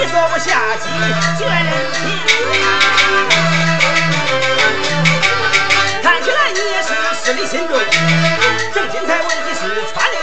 你说我下级卷人看起来你也是死力心中，正经才问你是传的。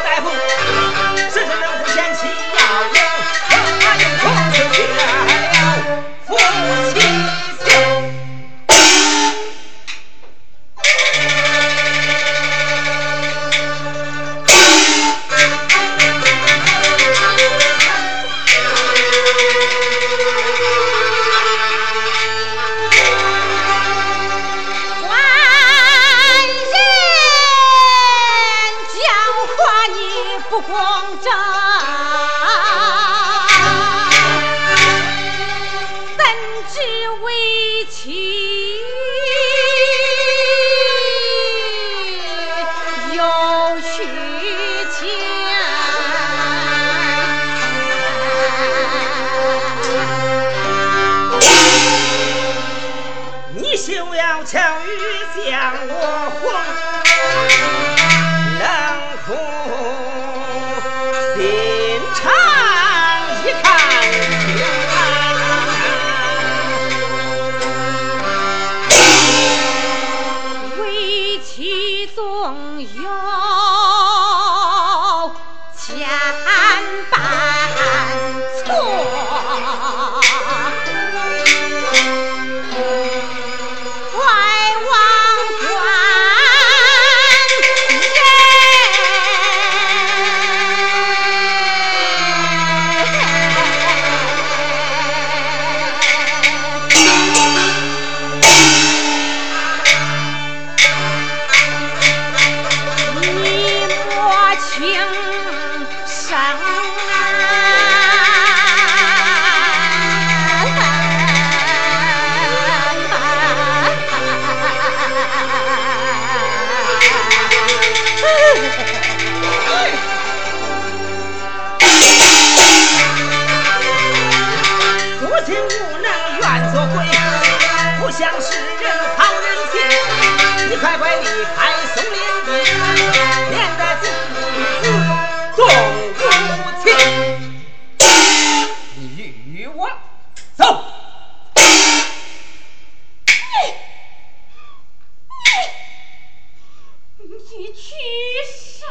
强欲将我轰。娘。走！你去啥？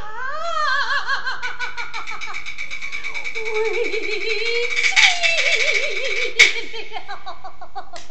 了！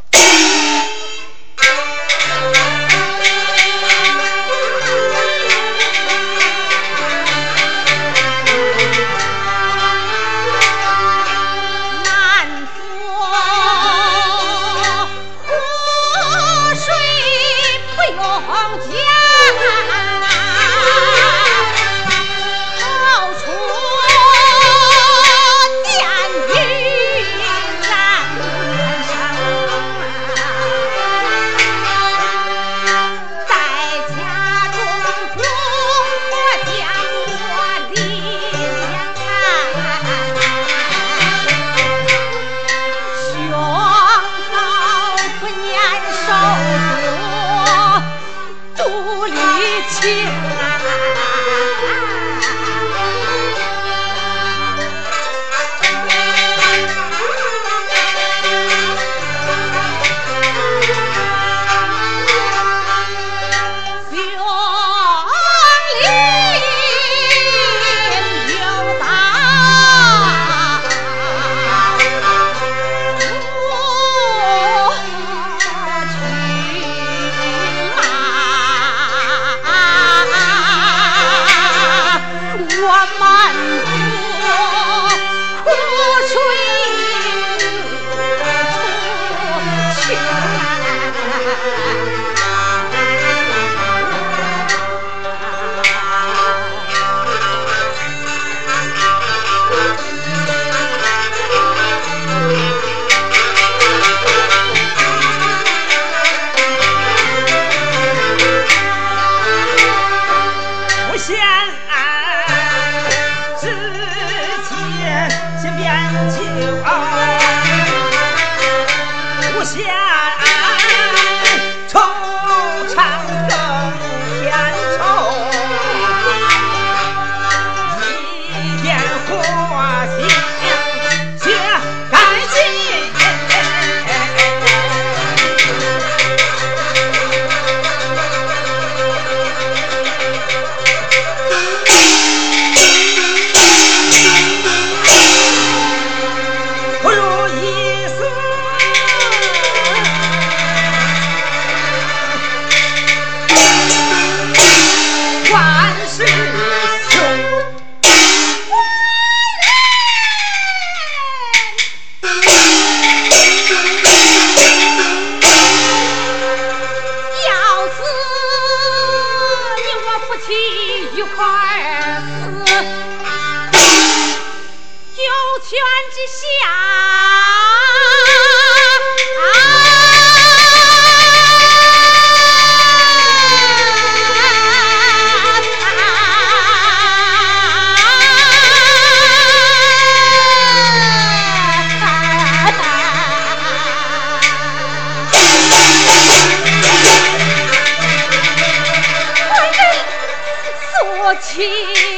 Yeah. 死九泉之下。情。